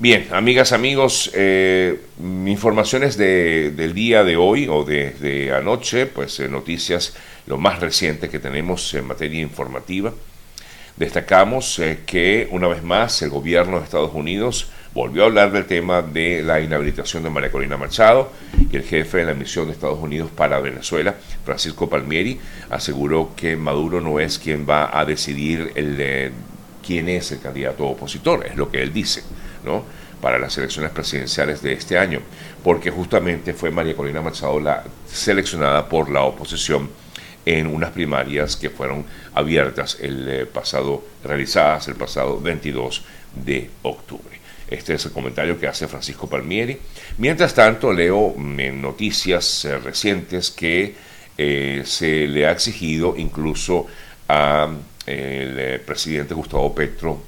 Bien, amigas, amigos, eh, informaciones de, del día de hoy o de, anoche, pues eh, noticias, lo más reciente que tenemos en materia informativa. Destacamos eh, que una vez más el gobierno de Estados Unidos volvió a hablar del tema de la inhabilitación de María Corina Machado y el jefe de la misión de Estados Unidos para Venezuela, Francisco Palmieri, aseguró que Maduro no es quien va a decidir el, quién es el candidato opositor, es lo que él dice. ¿no? para las elecciones presidenciales de este año, porque justamente fue María Corina Machado la seleccionada por la oposición en unas primarias que fueron abiertas el eh, pasado, realizadas el pasado 22 de octubre. Este es el comentario que hace Francisco Palmieri. Mientras tanto, leo en noticias eh, recientes que eh, se le ha exigido incluso al presidente Gustavo Petro,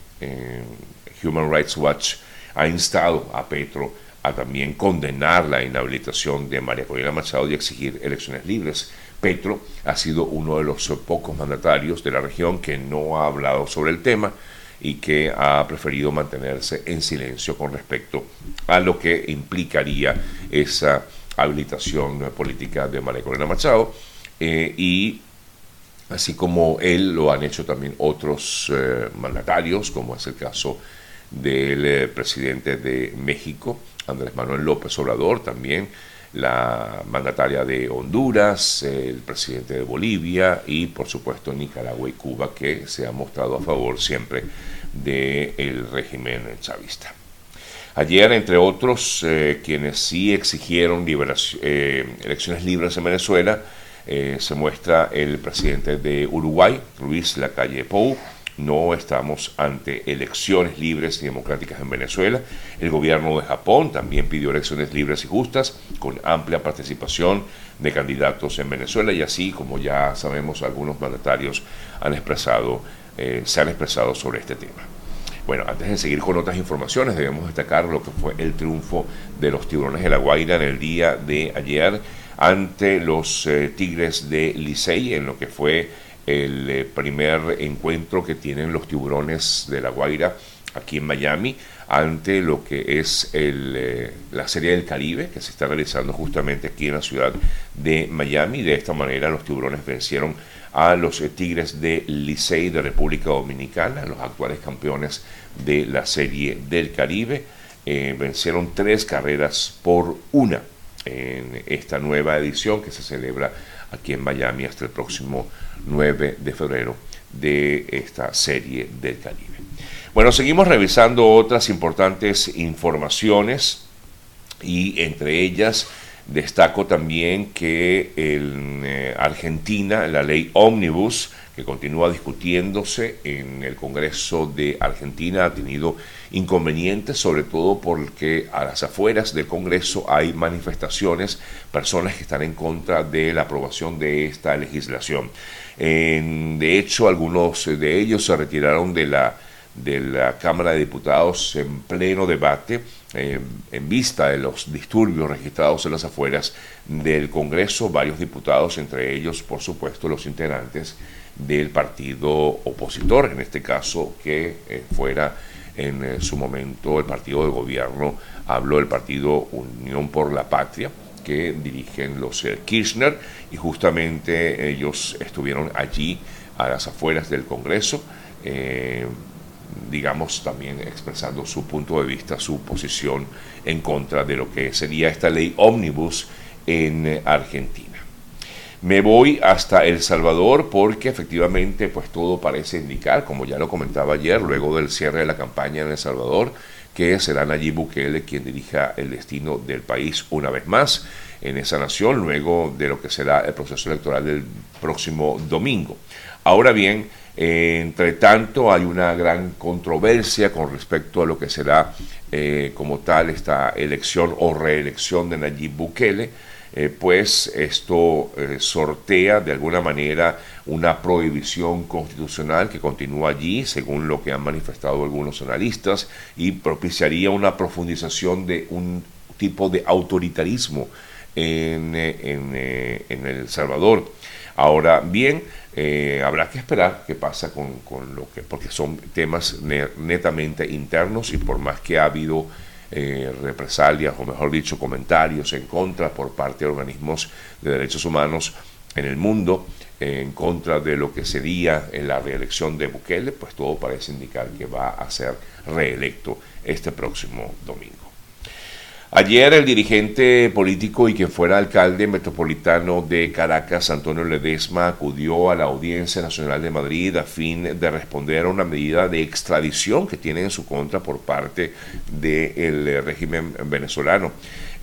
Human Rights Watch, ha instado a Petro a también condenar la inhabilitación de María Corina Machado y exigir elecciones libres. Petro ha sido uno de los pocos mandatarios de la región que no ha hablado sobre el tema y que ha preferido mantenerse en silencio con respecto a lo que implicaría esa habilitación política de María Corina Machado eh, y así como él lo han hecho también otros eh, mandatarios, como es el caso del eh, presidente de México, Andrés Manuel López Obrador, también la mandataria de Honduras, el presidente de Bolivia y por supuesto Nicaragua y Cuba que se han mostrado a favor siempre del régimen chavista. Ayer, entre otros, eh, quienes sí exigieron elecciones libres en Venezuela, se muestra el presidente de Uruguay, Luis Lacalle Pou, no estamos ante elecciones libres y democráticas en Venezuela. El gobierno de Japón también pidió elecciones libres y justas, con amplia participación de candidatos en Venezuela y así, como ya sabemos, algunos mandatarios han expresado, eh, se han expresado sobre este tema. Bueno, antes de seguir con otras informaciones, debemos destacar lo que fue el triunfo de los tiburones de la Guaira en el día de ayer ante los eh, Tigres de Licey, en lo que fue el eh, primer encuentro que tienen los tiburones de La Guaira aquí en Miami ante lo que es el, eh, la Serie del Caribe que se está realizando justamente aquí en la ciudad de Miami. De esta manera los tiburones vencieron a los Tigres de Licey de República Dominicana, los actuales campeones de la Serie del Caribe. vencieron tres carreras por una en esta nueva edición que se celebra aquí en Miami hasta el próximo 9 de febrero de esta serie del Caribe. Bueno, seguimos revisando otras importantes informaciones y entre ellas destaco también que en eh, Argentina la ley Omnibus que continúa discutiéndose en el Congreso de Argentina ha tenido inconvenientes, sobre todo porque a las afueras del Congreso hay manifestaciones, personas que están en contra de la aprobación de esta legislación. de hecho, algunos de ellos se retiraron de la, de la Cámara de Diputados en pleno debate. Eh, en vista de los disturbios registrados en las afueras del Congreso, varios diputados, entre ellos, por supuesto, los integrantes del partido opositor, en este caso que eh, fuera en eh, su momento el partido de gobierno, habló del partido Unión por la Patria, que dirigen los eh, Kirchner, y justamente ellos estuvieron allí a las afueras del Congreso, digamos también expresando su punto de vista, su posición en contra de lo que sería esta ley ómnibus en Argentina. Me voy hasta El Salvador porque efectivamente pues todo parece indicar, como ya lo comentaba ayer, luego del cierre de la campaña en El Salvador, que será Nayib Bukele quien dirija el destino del país una vez más en esa nación, luego de lo que será el proceso electoral del próximo domingo. Ahora bien, entre tanto, hay una gran controversia con respecto a lo que será eh, como tal esta elección o reelección de Nayib Bukele eh, pues esto eh, sortea de alguna manera una prohibición constitucional que continúa allí, según lo que han manifestado algunos analistas, y propiciaría una profundización de un tipo de autoritarismo en, eh, en, El Salvador. Ahora bien, habrá que esperar qué pasa con, lo que, porque son temas netamente internos y por más que ha habido eh, represalias o mejor dicho comentarios en contra por parte de organismos de derechos humanos en el mundo, en contra de lo que sería en la reelección de Bukele, pues todo parece indicar que va a ser reelecto este próximo domingo. Ayer el dirigente político y quien fuera alcalde metropolitano de Caracas, Antonio Ledesma, acudió a la Audiencia Nacional de Madrid a fin de responder a una medida de extradición que tiene en su contra por parte del régimen venezolano,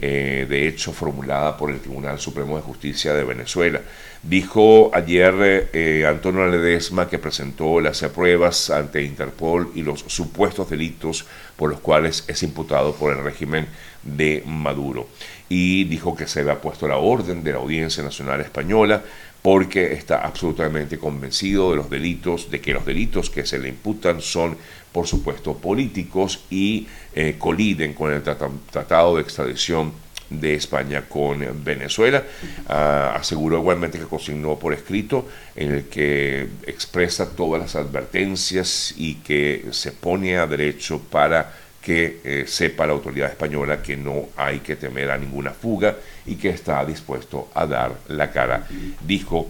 eh, de hecho formulada por el Tribunal Supremo de Justicia de Venezuela. Dijo ayer eh, Antonio Ledesma que presentó las pruebas ante Interpol y los supuestos delitos por los cuales es imputado por el régimen de Maduro. Y dijo que se le ha puesto la orden de la Audiencia Nacional Española porque está absolutamente convencido de los delitos, de que los delitos que se le imputan son, por supuesto, políticos y eh, coliden con el tratado de extradición de España con Venezuela. Ah, aseguró igualmente que consignó por escrito en el que expresa todas las advertencias y que se pone a derecho para que eh, sepa la autoridad española que no hay que temer a ninguna fuga y que está dispuesto a dar la cara, dijo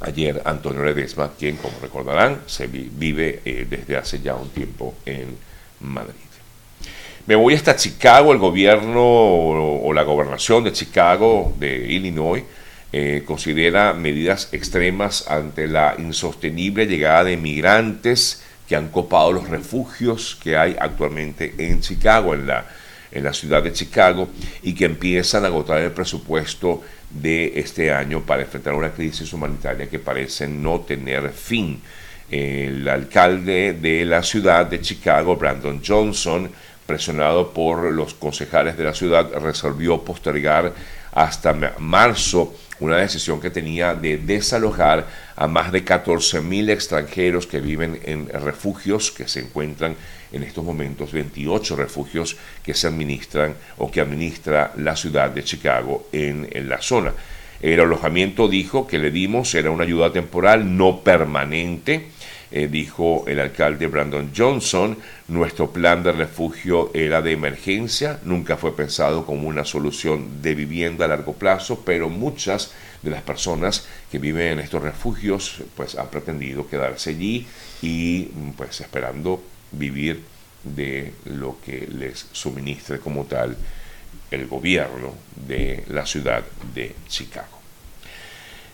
ayer Antonio Ledesma, quien, como recordarán, se vive eh, desde hace ya un tiempo en Madrid. Me voy hasta Chicago, el gobierno o, la gobernación de Chicago, de Illinois, eh, considera medidas extremas ante la insostenible llegada de migrantes que han copado los refugios que hay actualmente en Chicago, en la, en la ciudad de Chicago, y que empiezan a agotar el presupuesto de este año para enfrentar una crisis humanitaria que parece no tener fin. El alcalde de la ciudad de Chicago, Brandon Johnson, presionado por los concejales de la ciudad, resolvió postergar hasta marzo una decisión que tenía de desalojar a más de 14.000 extranjeros que viven en refugios que se encuentran en estos momentos, 28 refugios que se administran o que administra la ciudad de Chicago en, en la zona. El alojamiento dijo que le dimos era una ayuda temporal, no permanente eh, dijo el alcalde Brandon Johnson, nuestro plan de refugio era de emergencia, nunca fue pensado como una solución de vivienda a largo plazo, pero muchas de las personas que viven en estos refugios pues han pretendido quedarse allí y pues esperando vivir de lo que les suministre como tal el gobierno de la ciudad de Chicago.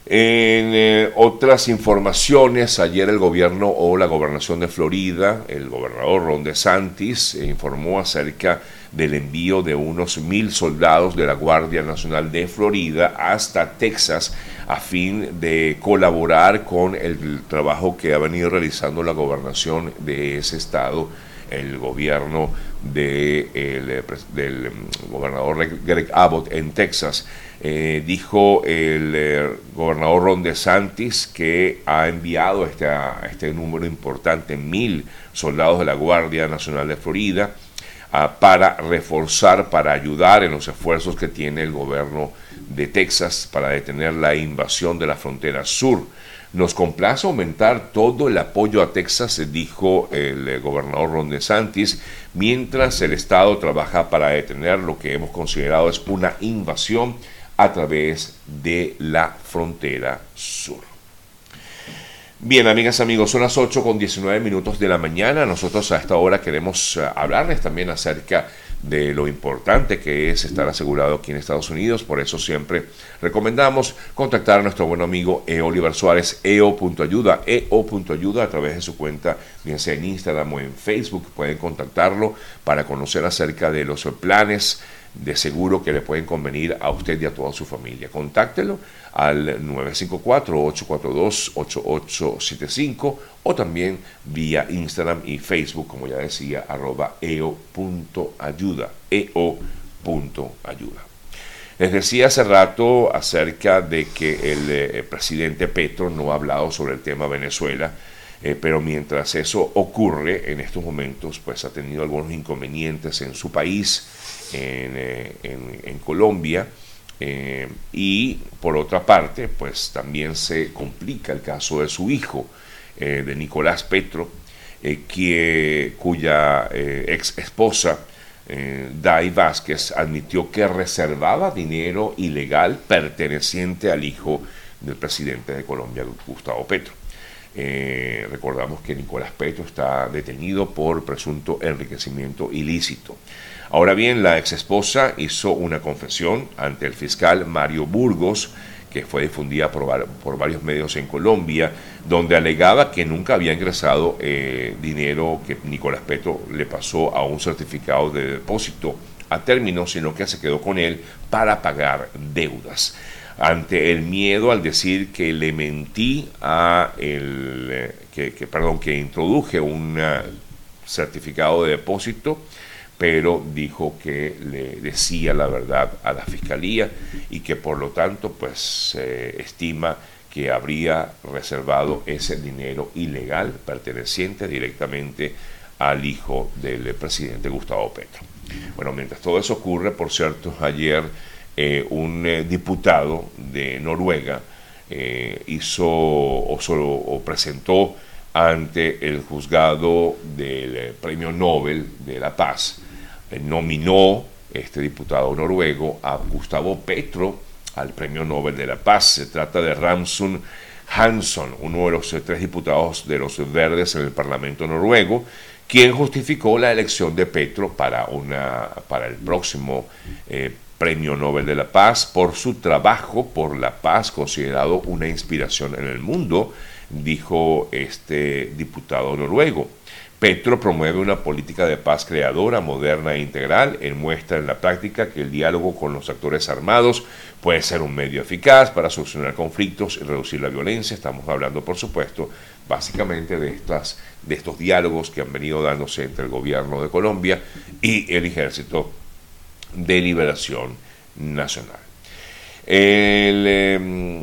En eh, otras informaciones, ayer el gobierno o la gobernación de Florida, el gobernador Ron DeSantis, eh, informó acerca del envío de unos mil soldados de la Guardia Nacional de Florida hasta Texas a fin de colaborar con el trabajo que ha venido realizando la gobernación de ese estado, el gobierno de, del mm, gobernador Greg Abbott en Texas. Eh, dijo el eh, gobernador Ron DeSantis que ha enviado este, este número importante, mil soldados de la Guardia Nacional de Florida, para reforzar, para ayudar en los esfuerzos que tiene el gobierno de Texas para detener la invasión de la frontera sur. Nos complace aumentar todo el apoyo a Texas, dijo el eh, gobernador Ron DeSantis, mientras el Estado trabaja para detener lo que hemos considerado es una invasión a través de la frontera sur. Bien, amigas, amigos, son las 8 con 19 minutos de la mañana. Nosotros a esta hora queremos eh, hablarles también acerca de lo importante que es estar asegurado aquí en Estados Unidos. Por eso siempre recomendamos contactar a nuestro buen amigo E. Oliver Suárez, eo.ayuda, eo.ayuda a través de su cuenta, bien sea en Instagram o en Facebook. Pueden contactarlo para conocer acerca de los planes de seguro que le pueden convenir a usted y a toda su familia. Contáctelo al 954-842-8875 o también vía Instagram y Facebook, como ya decía, arroba eo.ayuda, eo.ayuda. Les decía hace rato acerca de que el, eh, presidente Petro no ha hablado sobre el tema Venezuela, eh, pero mientras eso ocurre en estos momentos, pues ha tenido algunos inconvenientes en su país, en, eh, Colombia, Eh, y por otra parte, pues también se complica el caso de su hijo, de Nicolás Petro, que, cuya ex esposa, Dai Vázquez, admitió que reservaba dinero ilegal perteneciente al hijo del presidente de Colombia, Gustavo Petro. Eh, recordamos que Nicolás Petro está detenido por presunto enriquecimiento ilícito. Ahora bien, la ex esposa hizo una confesión ante el fiscal Mario Burgos, que fue difundida por, varios medios en Colombia, donde alegaba que nunca había ingresado eh, dinero que Nicolás Petro le pasó a un certificado de depósito a término, sino que se quedó con él para pagar deudas ante el miedo al decir que le mentí a el eh, que, perdón que introduje un eh, certificado de depósito pero dijo que le decía la verdad a la fiscalía y que por lo tanto pues se estima que habría reservado ese dinero ilegal perteneciente directamente al hijo del presidente Gustavo Petro. Bueno, mientras todo eso ocurre, por cierto, ayer eh, un eh, diputado de Noruega eh, hizo o, solo, o presentó ante el juzgado del Premio Nobel de la Paz, nominó este diputado noruego a Gustavo Petro al Premio Nobel de la Paz. Se trata de Ramsun Hansson, uno de los tres diputados de los verdes en el Parlamento noruego, quien justificó la elección de Petro para, una, para el próximo Premio Nobel de la Paz por su trabajo por la paz, considerado una inspiración en el mundo, dijo este diputado noruego. Petro promueve una política de paz creadora, moderna e integral, en muestra en la práctica que el diálogo con los actores armados puede ser un medio eficaz para solucionar conflictos y reducir la violencia. Estamos hablando, por supuesto, básicamente de, estas, de estos diálogos que han venido dándose entre el gobierno de Colombia y el ejército de Liberación Nacional. El em,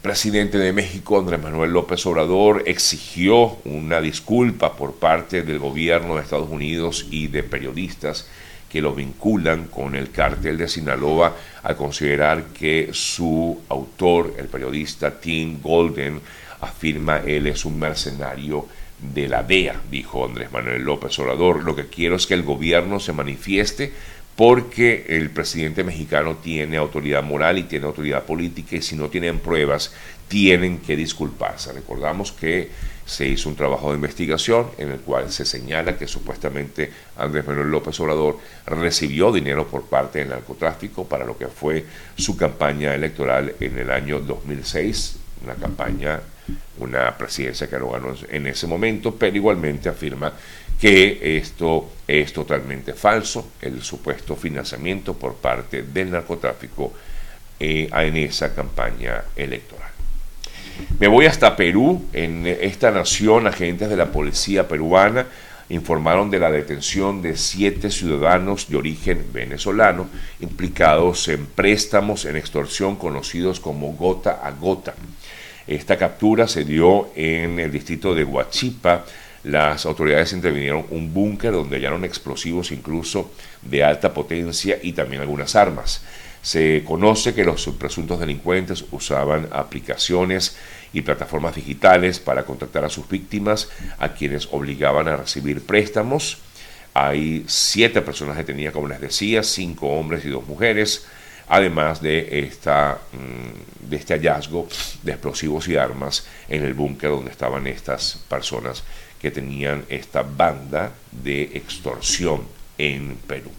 presidente de México, Andrés Manuel López Obrador, exigió una disculpa por parte del gobierno de Estados Unidos y de periodistas que lo vinculan con el cártel de Sinaloa al considerar que su autor, el periodista Tim Golden, afirma él es un mercenario de la DEA, dijo Andrés Manuel López Obrador. Lo que quiero es que el gobierno se manifieste porque el presidente mexicano tiene autoridad moral y tiene autoridad política y si no tienen pruebas tienen que disculparse. Recordamos que se hizo un trabajo de investigación en el cual se señala que supuestamente Andrés Manuel López Obrador recibió dinero por parte del narcotráfico para lo que fue su campaña electoral en el año 2006, una campaña, una presidencia que lo ganó en ese momento, pero igualmente afirma que esto es totalmente falso, el supuesto financiamiento por parte del narcotráfico eh, en esa campaña electoral. Me voy hasta Perú. En esta nación, agentes de la policía peruana informaron de la detención de siete ciudadanos de origen venezolano implicados en préstamos en extorsión conocidos como gota a gota. Esta captura se dio en el distrito de Huachipa, las autoridades intervinieron un búnker donde hallaron explosivos incluso de alta potencia y también algunas armas. Se conoce que los presuntos delincuentes usaban aplicaciones y plataformas digitales para contactar a sus víctimas, a quienes obligaban a recibir préstamos. Hay siete personas detenidas, como les decía, cinco hombres y dos mujeres, además de, esta, mm, de este hallazgo de explosivos y armas en el búnker donde estaban estas personas que tenían esta banda de extorsión en Perú.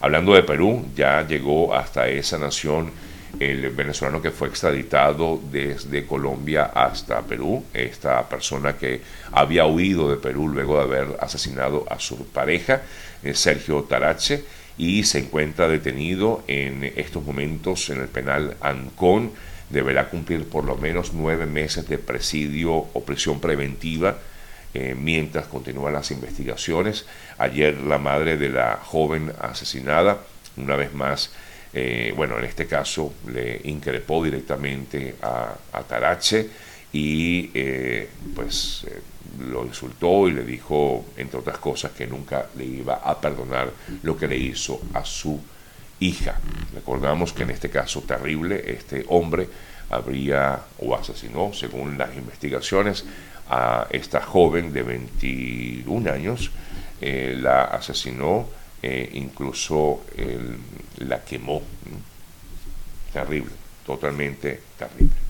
Hablando de Perú, ya llegó hasta esa nación el venezolano que fue extraditado desde Colombia hasta Perú, esta persona que había huido de Perú luego de haber asesinado a su pareja, eh, Sergio Tarache, y se encuentra detenido en estos momentos en el penal Ancón. Deberá cumplir por lo menos nueve meses de presidio o prisión preventiva eh, mientras continúan las investigaciones. Ayer la madre de la joven asesinada, una vez más, eh, bueno, en este caso le increpó directamente a, Tarache y eh, pues lo insultó y le dijo, entre otras cosas, que nunca le iba a perdonar lo que le hizo a su hija. Recordamos que en este caso terrible, este hombre habría o asesinó, según las investigaciones, a esta joven de 21 años, eh, la asesinó, eh, incluso la quemó. Terrible, totalmente terrible.